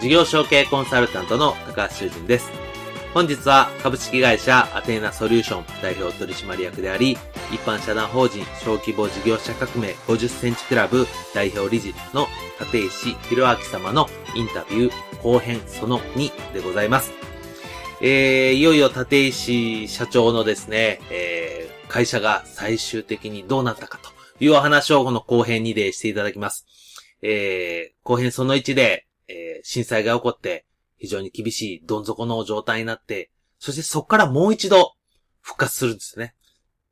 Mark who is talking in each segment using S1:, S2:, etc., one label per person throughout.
S1: 事業承継コンサルタントの高橋修人です。本日は株式会社アテーナソリューション代表取締役であり、一般社団法人小規模事業者革命50センチクラブ代表理事の立石博明様のインタビュー後編その2でございます。えー、いよいよ立石社長のですね、えー、会社が最終的にどうなったかというお話をこの後編2でしていただきます。えー、後編その1でえー、震災が起こって、非常に厳しいどん底の状態になって、そしてそこからもう一度復活するんですね。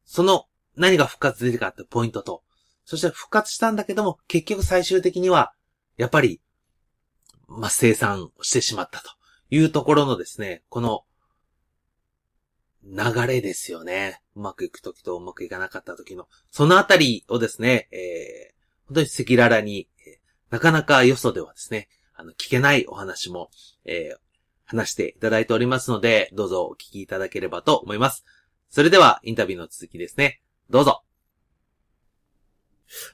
S1: その何が復活できるかってポイントと、そして復活したんだけども、結局最終的には、やっぱり、まあ、生産してしまったというところのですね、この、流れですよね。うまくいくときとうまくいかなかったときの、そのあたりをですね、えー、本当に赤裸々に、なかなかよそではですね、あの、聞けないお話も、えー、話していただいておりますので、どうぞお聞きいただければと思います。それでは、インタビューの続きですね。どうぞ。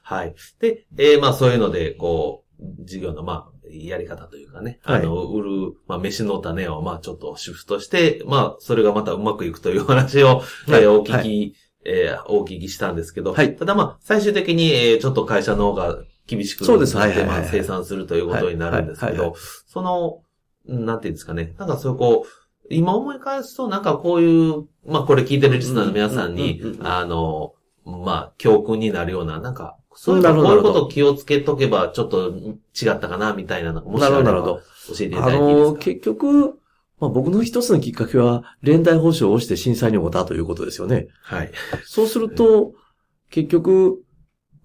S1: はい。で、えー、まあそういうので、こう、事業の、まあ、やり方というかね、はい、あの、売る、まあ、飯の種を、まあ、ちょっとシフトして、まあ、それがまたうまくいくという話を、はい、お聞き、はい、えー、お聞きしたんですけど、はい、ただまあ、最終的に、えー、ちょっと会社の方が厳しくそうです。はい。まあ、生産するということになるんですけど、その、なんていうんですかね。なんかそうこう、今思い返すと、なんかこういう、まあこれ聞いてるリスナーの皆さんに、あの、まあ、教訓になるような、なんか、そういうこういうことを気をつけとけば、ちょっと違ったかな、みたいなのもしあれば教えていただいていいですか？あの、
S2: 結局、まあ僕の一つのきっかけは、連帯保証をして震災に起こったということですよね。はい。そうすると、結局、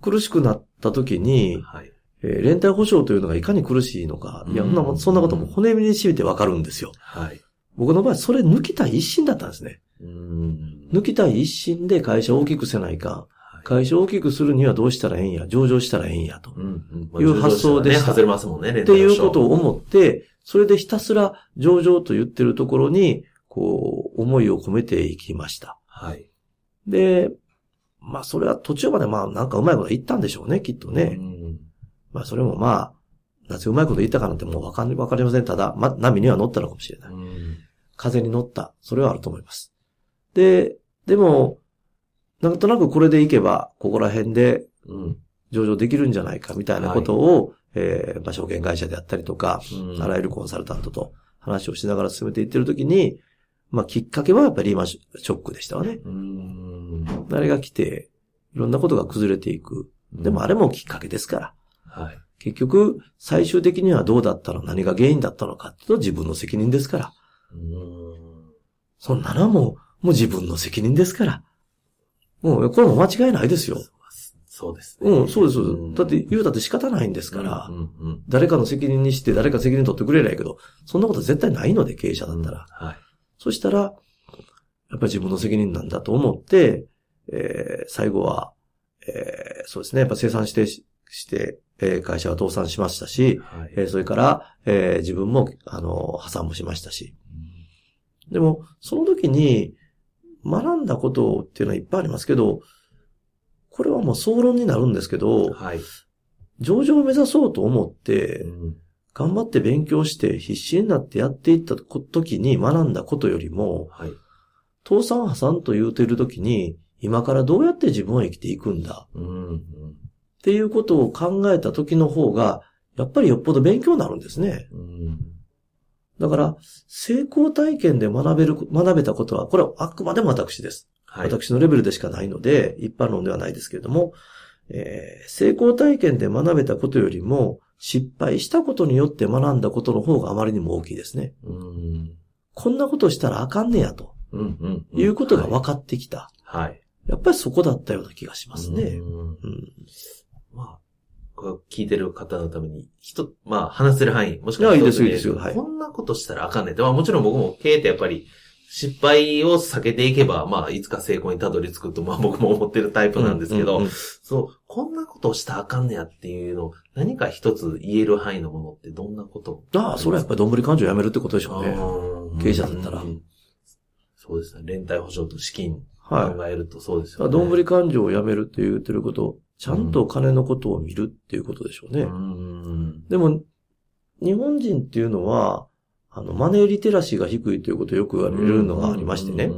S2: 苦しくなった時に、はい、えー、連帯保証というのがいかに苦しいのか、いや、そんな、そんなことも骨身に染みてわかるんですよ。はい。僕の場合、それ抜きたい一心だったんですね。抜きたい一心で会社を大きくせないか、会社を大きくするにはどうしたらええんや、上場したらええんや、という発想でした。
S1: ね、外れますもんね、
S2: っていうことを思って、それでひたすら上場と言ってるところに、こう、思いを込めていきました。はい。で、まあそれは途中までまあなんかうまいこと言ったんでしょうね、きっとね。まあそれもまあ、なぜうまいこと言ったかなんてもうわかん、わかりません。ただ、ま、波には乗ったのかもしれない。風に乗った。それはあると思います。で、でも、なんとなくこれでいけば、ここら辺で、うん、上場できるんじゃないかみたいなことを、はい、えー、まあ、証券会社であったりとか、うん、あらゆるコンサルタントと話をしながら進めていってるときに、まあ、きっかけはやっぱりリーマンショックでしたわね。あれが来て、いろんなことが崩れていく。でもあれもきっかけですから。はい。結局、最終的にはどうだったの？何が原因だったのかっていうと自分の責任ですから。そんなのはもう、もう自分の責任ですから。もう、これも間違いないですよ。
S1: そうですね。
S2: うん、そうです。だって言うたって仕方ないんですから、誰かの責任にして誰か責任取ってくれないけど、そんなこと絶対ないので、経営者だったら。はい。そしたら、やっぱり自分の責任なんだと思って、えー、最後は、えー、そうですね、やっぱ生産してして、えー、会社は倒産しましたし、はい、えー、それから、えー、自分も、あの、破産もしましたし。うん、でも、その時に、学んだことっていうのはいっぱいありますけど、これはもう総論になるんですけど、はい、上場を目指そうと思って、うん頑張って勉強して必死になってやっていった時に学んだことよりも、はい、倒産破産と言うている時に、今からどうやって自分は生きていくんだ、うんうん、っていうことを考えた時の方が、やっぱりよっぽど勉強になるんですね。うん、だから、成功体験で学べる、学べたことは、これはあくまでも私です。
S1: はい。
S2: 私のレベルでしかないので、一般論ではないですけれども、えー成功体験で学べたことよりも、失敗したことによって学んだことの方があまりにも大きいですね。
S1: うん。
S2: こんなことしたらあかんねや、と
S1: うん。うん。
S2: いうことが
S1: はい
S2: 分かってきた。
S1: はい。
S2: やっぱりそこだったような気がしますね。
S1: うん
S2: うん
S1: まあ、聞いてる方のために、人、まあ、話せる範囲、もしく
S2: いやいいです
S1: は一つ
S2: いいですよはい
S1: こんなことしたらあかんねんって。まあもちろん僕も経営ってやっぱり、失敗を避けていけば、まあ、いつか成功にたどり着くと、まあ僕も思ってるタイプなんですけど、
S2: うんうんうん
S1: そう、こんなことをしたらあかんねやっていうのを、何か一つ言える範囲のものってどんなこと？
S2: ああ、それはやっぱりどんぶり感情やめるってことでしょうね。経営者だったら
S1: うんそうですね。連帯保証と資金考
S2: はい。
S1: えるとそうですよね。
S2: どんぶり感情をやめるって言ってること、ちゃんと金のことを見るっていうことでしょうね。
S1: うん
S2: でも、日本人っていうのは、あの、マネーリテラシーが低いということをよく言われるのがありましてね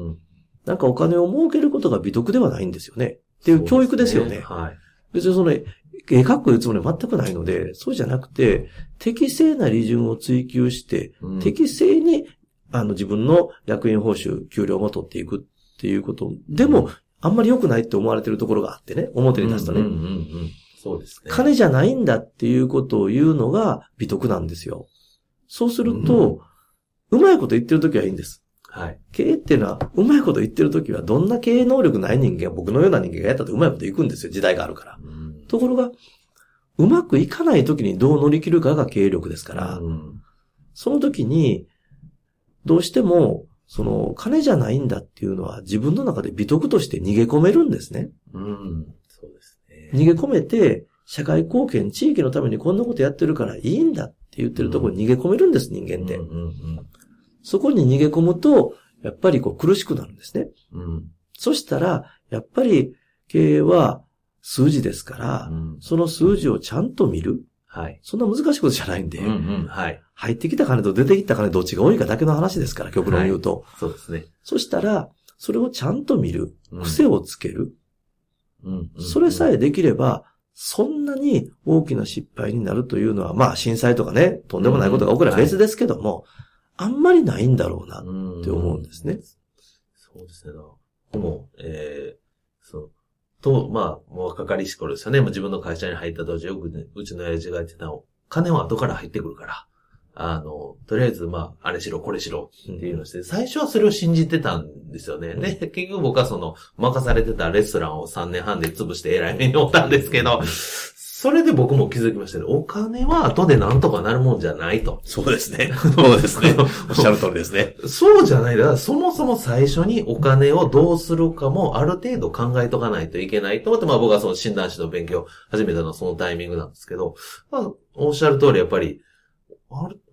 S2: なんかお金を儲けることが美徳ではないんですよね。っていう教育ですよね。
S1: はい。
S2: 別にその、絵描くつもりは全くないので、そうじゃなくて、適正な利潤を追求して、
S1: うん
S2: 適正に、あの、自分の役員報酬、給料も取っていくっていうこと。でも、あんまり良くないって思われてるところがあってね、表に出すとね。
S1: そうですね。
S2: 金じゃないんだっていうことを言うのが美徳なんですよ。そうすると、うまいこと言ってるときはいいんです。
S1: はい。
S2: 経営っていうのは、うまいこと言ってるときは、どんな経営能力ない人間が、僕のような人間がやったってうまいこといくんですよ。時代があるから。
S1: うん
S2: ところが、うまくいかないときにどう乗り切るかが経営力ですから、
S1: うん
S2: その時に、どうしても、その、金じゃないんだっていうのは自分の中で美徳として逃げ込めるんですね。
S1: うん。そうですね。
S2: 逃げ込めて、社会貢献、地域のためにこんなことやってるからいいんだって言ってるところに逃げ込めるんです、人間って。そこに逃げ込むと、やっぱりこう苦しくなるんですね。
S1: うんうん
S2: そしたら、やっぱり経営は数字ですから、
S1: うん
S2: その数字をちゃんと見る。
S1: はい。
S2: そんな難しいことじゃないんで、
S1: うんうんはい。
S2: 入ってきた金と出てきた金どっちが多いかだけの話ですから、極論言うと。
S1: そうですね。
S2: そしたら、それをちゃんと見る。
S1: うん
S2: 癖をつける。
S1: うんうん
S2: それさえできれば、そんなに大きな失敗になるというのは、まあ震災とかね、とんでもないことが起これば別ですけども、あんまりないんだろうな。って思うんですね。
S1: そうですね。僕も、えー、そう。と、まあ、もう若かりし頃ですよね。もう自分の会社に入った当時、よくね、うちの親父が言ってたの、金は後から入ってくるから、あの、とりあえず、まあ、あれしろ、これしろっていうのをして、最初はそれを信じてたんですよね。で、結局僕はその、任されてたレストランを3年半で潰して偉い目におったんですけど、それで僕も気づきましたね。お金は後でなんとかなるもんじゃないと。
S2: そうですね。そうですね。おっしゃる通りですね。
S1: そうじゃない。だからそもそも最初にお金をどうするかもある程度考えとかないといけないと思って、まあ僕はその診断士の勉強を始めたのはそのタイミングなんですけど、まあ、おっしゃる通りやっぱり、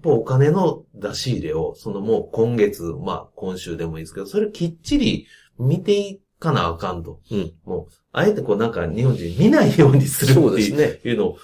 S1: お金の出し入れを、そのもう今月、まあ今週でもいいですけど、それきっちり見ていかなあかんと。
S2: うん。
S1: もう、あえてこうなんか日本人見ないようにするっていう。
S2: そうですね。
S1: いうの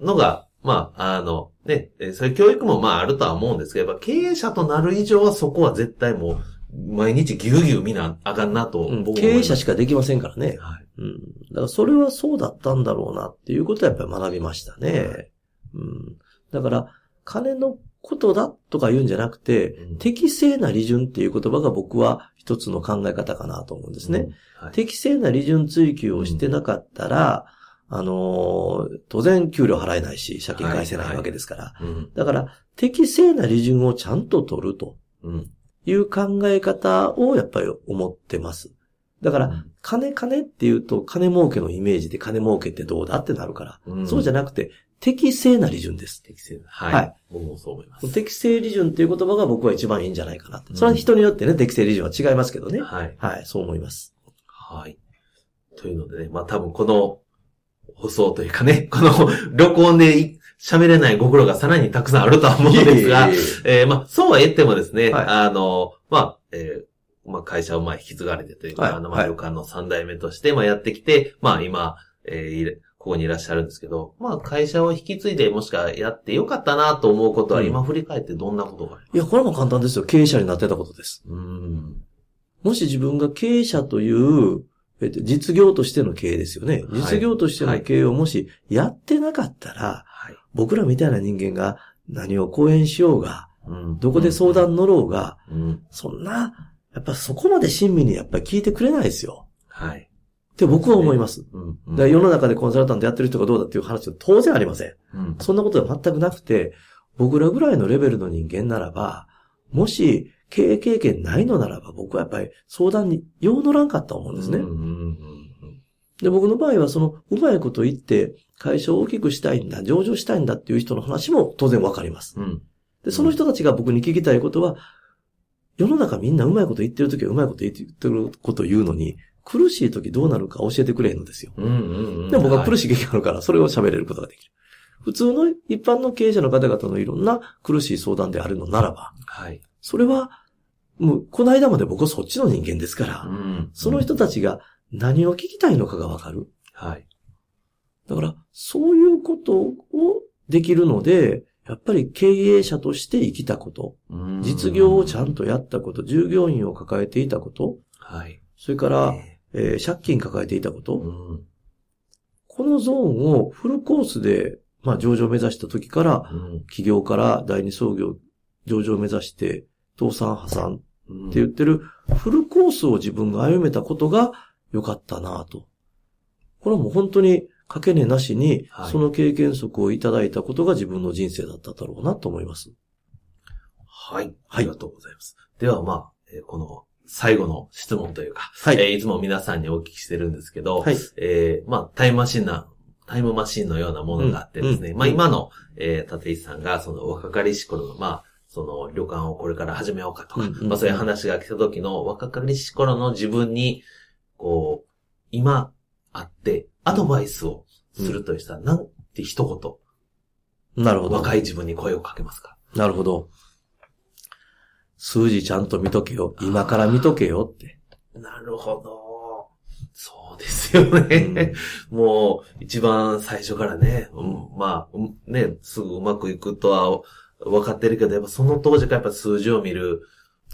S1: のが、まあ、あの、ね、えーそういう教育もまああるとは思うんですけど、やっぱ経営者となる以上はそこは絶対もう、毎日ぎゅうぎゅう見なあかんなと、
S2: うん経営者しかできませんからね。
S1: はい。
S2: うん。だからそれはそうだったんだろうなっていうことはやっぱり学びましたね。うん。だから、金のことだとか言うんじゃなくて、
S1: うん
S2: 適正な利潤っていう言葉が僕は一つの考え方かなと思うんですね。
S1: うん。はい。
S2: 適正な利潤追求をしてなかったら、あのー当然給料払えないし、借金返せないわけですから。
S1: うん。
S2: だから、適正な利潤をちゃんと取ると
S1: うん。
S2: いう考え方をやっぱり思ってます。だから、金金っていうと、金儲けのイメージで金儲けってどうだってなるから、
S1: うん
S2: そうじゃなくて、適正な利潤です。
S1: 適正はい。
S2: はい
S1: 僕もそう思います。
S2: 適正利潤っていう言葉が僕は一番いいんじゃないかなって。それは人によってね、適正利潤は違いますけどね。
S1: はい。
S2: はい、そう思います。
S1: はい。というのでね、まあ多分この放送というかね、この録音でい喋れないご苦労がさらにたくさんあるとは思うんですが、
S2: いえ
S1: ーまあ、そうは言ってもですね、
S2: はい
S1: あの、まあ、えーまあ、会社をまあ引き継がれてというか、
S2: はい
S1: あの、まあ、
S2: はい
S1: 旅館の三代目として、まあ、やってきて、まあ、今、えーここにいらっしゃるんですけど、まあ、会社を引き継いで、もしくはやってよかったなと思うことは、
S2: うん
S1: 今振り返ってどんなことがあり
S2: いや、これも簡単ですよ。経営者になってたことです。
S1: うん。
S2: もし自分が経営者という、えっと、実業としての経営ですよね。
S1: はい
S2: 実業としての経営をもしやってなかったら、
S1: はい。
S2: 僕らみたいな人間が何を講演しようが、どこで相談乗ろうが、
S1: うん。
S2: そんな、やっぱそこまで親身にやっぱり聞いてくれないですよ。
S1: はい。
S2: って僕は思います。世の中でコンサルタントやってる人がどうだっていう話は当然ありません。
S1: うん。
S2: そんなことは全くなくて、僕らぐらいのレベルの人間ならば、もし経営経験ないのならば、僕はやっぱり相談に用乗らんかったと思うんですね。で、僕の場合はその、うまいこと言って、会社を大きくしたいんだ、上場したいんだっていう人の話も当然わかります。
S1: うん。うん。
S2: で、その人たちが僕に聞きたいことは、世の中みんなうまいこと言ってるときはうまいこと言ってることを言うのに、苦しいときどうなるか教えてくれへんのですよ。
S1: うんうんうん。
S2: でも僕は苦
S1: しい。
S2: 経験があるから、それを喋れることができる。普通の一般の経営者の方々のいろんな苦しい相談であるのならば、
S1: はい。
S2: それは、もう、この間まで僕はそっちの人間ですから、
S1: ん
S2: その人たちが何を聞きたいのかがわかる。
S1: はい。
S2: だから、そういうことをできるので、やっぱり経営者として生きたこと、
S1: うん
S2: 実業をちゃんとやったこと、従業員を抱えていたこと、
S1: はい。
S2: それから、
S1: え
S2: えー借金抱えていたこ
S1: ー
S2: と、
S1: うん。
S2: このゾーンをフルコースで、まあ上場を目指した時から、
S1: うん。
S2: 企業から第二創業、上場を目指して、倒産破産って
S1: うん
S2: 言ってる、フルコースを自分が歩めたことが良かったなと。これはもう本当にかけねなしに
S1: は、い
S2: その経験則をいただいたことが自分の人生だっただろうなと思います。
S1: はい。
S2: はい
S1: ありがとうございます。では、まあ、えーこの最後の質問というか、
S2: はい
S1: えーいつも皆さんにお聞きしてるんですけど、
S2: はい。
S1: えーまあ、タイムマシンな、タイムマシンのようなものがあってですね、まあ、
S2: うんうん
S1: 今の、えー、立石さんが、その若かりし頃の、まあ、その旅館をこれから始めようかとか、
S2: うんうんうん
S1: まあ、そういう話が来た時の若かりし頃の自分に、こう、今あって、アドバイスをするとしたら、なんて一言、
S2: なるほど。
S1: 若い自分に声をかけますか？
S2: なるほど。数字ちゃんと見とけよ。今から見とけよって。
S1: なるほど。そうですよね。もう、一番最初からね、うんまあ、うんね、すぐうまくいくとは分かってるけど、やっぱその当時からやっぱ数字を見る、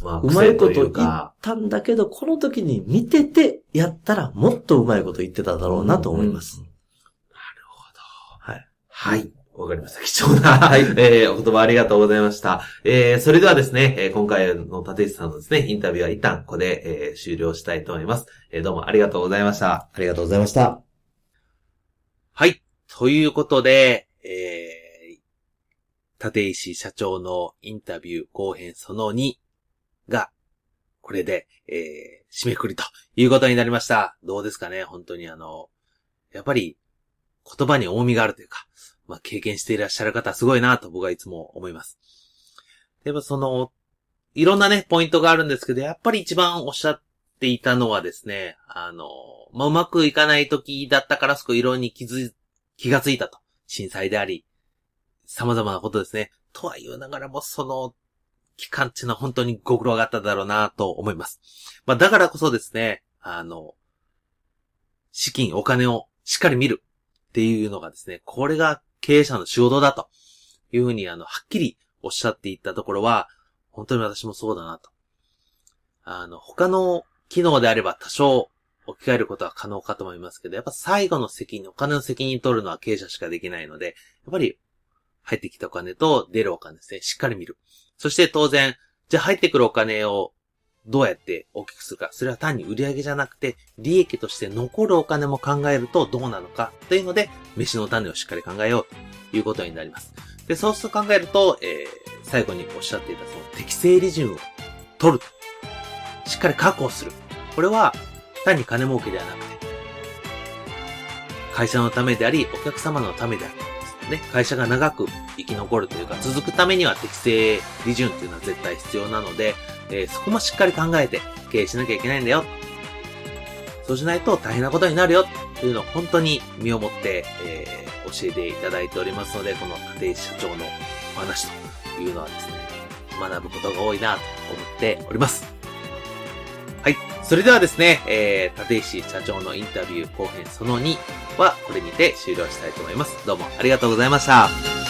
S1: まあ、
S2: うまいこと
S1: 癖
S2: 言ったんだけど、この時に見ててやったらもっとうまいこと言ってただろうなと思います。
S1: うんなるほど。
S2: はい。
S1: はい。わかりました。貴重な、はい。えー、お言葉ありがとうございました。えー、それではですね、えー今回の立石さんのですね、インタビューは一旦ここで、えー終了したいと思います。えーどうもありがとうございました。
S2: ありがとうございました。
S1: はい。ということで、えー、立石社長のインタビュー後編その2が、これで、えー、締めくくりということになりました。どうですかね本当にあの、やっぱり言葉に重みがあるというか、まあ、経験していらっしゃる方すごいなと僕はいつも思います。でもその、いろんなね、ポイントがあるんですけど、やっぱり一番おっしゃっていたのはですね、あの、まあ、うまくいかない時だったからそこいいろに気づ、気がついたと。震災であり、様々なことですね。とは言いながらも、その、期間っていうのは本当にご苦労があっただろうなと思います。まあ、だからこそですね、あの、資金、お金をしっかり見るっていうのがですね、これが経営者の仕事だというふうに、あの、はっきりおっしゃっていったところは、本当に私もそうだなと。あの、他の機能であれば多少置き換えることは可能かと思いますけど、やっぱ最後の責任、お金の責任取るのは経営者しかできないので、やっぱり入ってきたお金と出るお金ですね、しっかり見る。そして当然、じゃあ入ってくるお金をどうやって大きくするか。それは単に売り上げじゃなくて、利益として残るお金も考えるとどうなのか。というので、飯の種をしっかり考えようということになります。で、そうすると考えると、えー、最後におっしゃっていたその適正利潤を取る。しっかり確保する。これは単に金儲けではなくて、会社のためであり、お客様のためであり、ね、会社が長く生き残るというか、続くためには適正利潤っていうのは絶対必要なので、えーそこもしっかり考えて経営しなきゃいけないんだよ。そうしないと大変なことになるよというのを本当に身をもって、えー教えていただいておりますので、この立石社長のお話というのはですね、学ぶことが多いなと思っております。それではですね、えー、立石社長のインタビュー後編その2はこれにて終了したいと思います。どうもありがとうございました。